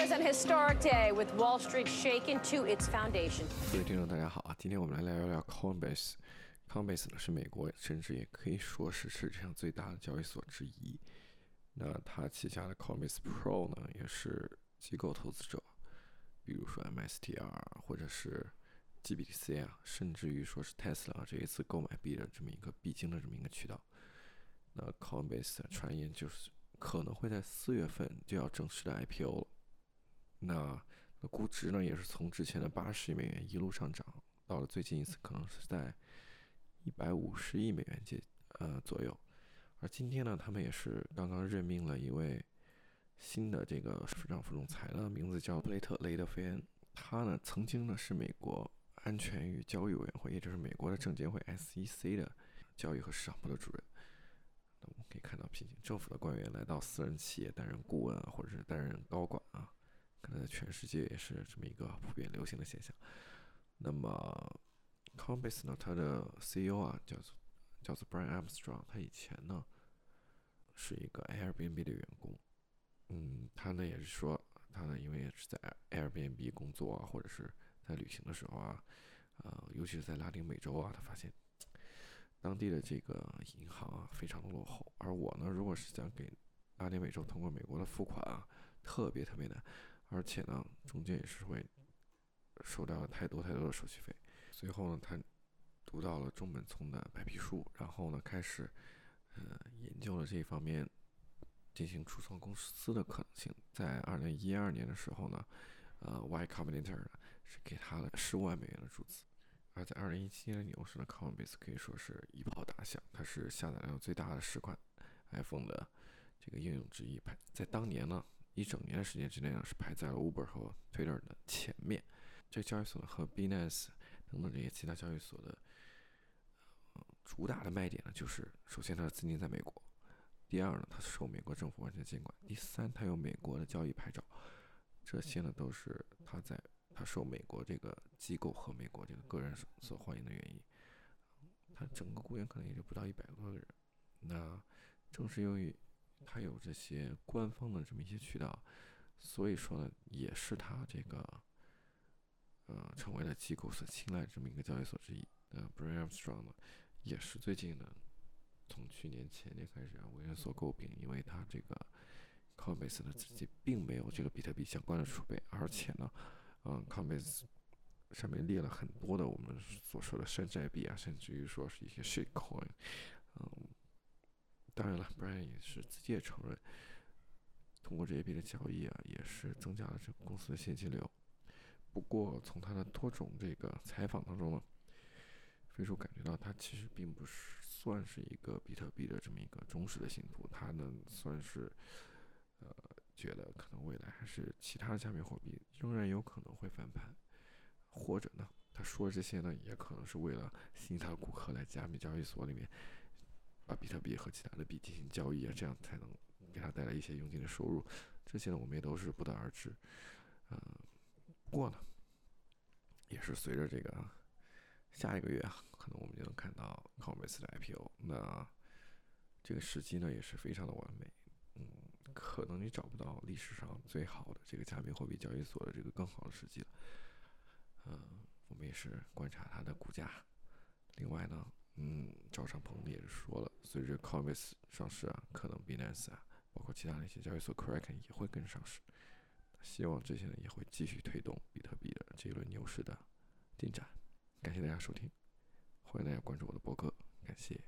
was an historic day with Wall Street shaken to its foundation. 各位听众，大家好啊！今天我们来聊一聊 Coinbase。Coinbase 呢是美国，甚至也可以说是世界上最大的交易所之一。那它旗下的 Coinbase Pro 呢，也是机构投资者，比如说 MSTR 或者是 GBTC 啊，甚至于说是 Tesla 这一次购买币的这么一个必经的这么一个渠道。那 Coinbase 传言就是可能会在四月份就要正式的 IPO 了。那那估值呢，也是从之前的八十亿美元一路上涨，到了最近一次可能是在一百五十亿美元接呃左右。而今天呢，他们也是刚刚任命了一位新的这个市长副总裁呢，名字叫布雷特雷德菲恩。他呢曾经呢是美国安全与交易委员会，也就是美国的证监会 SEC 的交易和市场部的主任。那我们可以看到，毕竟政府的官员来到私人企业担任顾问啊，或者是担任高管啊。可能在全世界也是这么一个普遍流行的现象。那么，Coinbase 呢，它的 CEO 啊，叫做叫做 Brian Armstrong，他以前呢是一个 Airbnb 的员工。嗯，他呢也是说，他呢因为也是在 Airbnb 工作啊，或者是在旅行的时候啊，呃，尤其是在拉丁美洲啊，他发现当地的这个银行啊非常的落后。而我呢，如果是想给拉丁美洲通过美国的付款啊，特别特别难。而且呢，中间也是会收掉了太多太多的手续费。随后呢，他读到了中本聪的白皮书，然后呢，开始呃研究了这一方面进行初创公司的可能性。在二零一二年的时候呢，呃，Y Combinator 是给他了十五万美元的注资。而在二零一七年的牛市呢，Coinbase 可以说是一炮打响，它是下载量最大的十款 iPhone 的这个应用之一，排在当年呢。一整年的时间之内呢，是排在了 Uber 和 Twitter 的前面。这交易所和 Binance 等等这些其他交易所的主打的卖点呢，就是首先它的资金在美国，第二呢它受美国政府完全监管，第三它有美国的交易牌照，这些呢都是它在它受美国这个机构和美国这个个人所欢迎的原因。它整个雇员可能也就不到一百多个人。那正是由于它有这些官方的这么一些渠道，所以说呢，也是它这个，呃，成为了机构所青睐这么一个交易所之一。呃，Brian Armstrong 呢，也是最近呢，从去年前年开始啊，为人所诟病，因为他这个 Coinbase 的自己并没有这个比特币相关的储备，而且呢，嗯，Coinbase 上面列了很多的我们所说的山寨币啊，甚至于说是一些 shitcoin，嗯。当然了，Brian 也是自己也承认，通过这一笔的交易啊，也是增加了这个公司的现金流。不过，从他的多种这个采访当中呢，飞叔感觉到他其实并不是算是一个比特币的这么一个忠实的信徒，他呢算是呃觉得可能未来还是其他的加密货币仍然有可能会翻盘，或者呢，他说这些呢也可能是为了吸引他的顾客来加密交易所里面。把比特币和其他的币进行交易啊，这样才能给他带来一些佣金的收入。这些呢，我们也都是不得而知。嗯，不过呢，也是随着这个下一个月啊，可能我们就能看到 Coinbase 的 IPO。那这个时机呢，也是非常的完美。嗯，可能你找不到历史上最好的这个加密货币交易所的这个更好的时机了。嗯，我们也是观察它的股价。另外呢。嗯，赵长鹏也是说了，随着 Coinbase 上市啊，可能 Binance 啊，包括其他的一些交易所 Kraken 也会跟上市。希望这些人也会继续推动比特币的这一轮牛市的进展。感谢大家收听，欢迎大家关注我的博客。感谢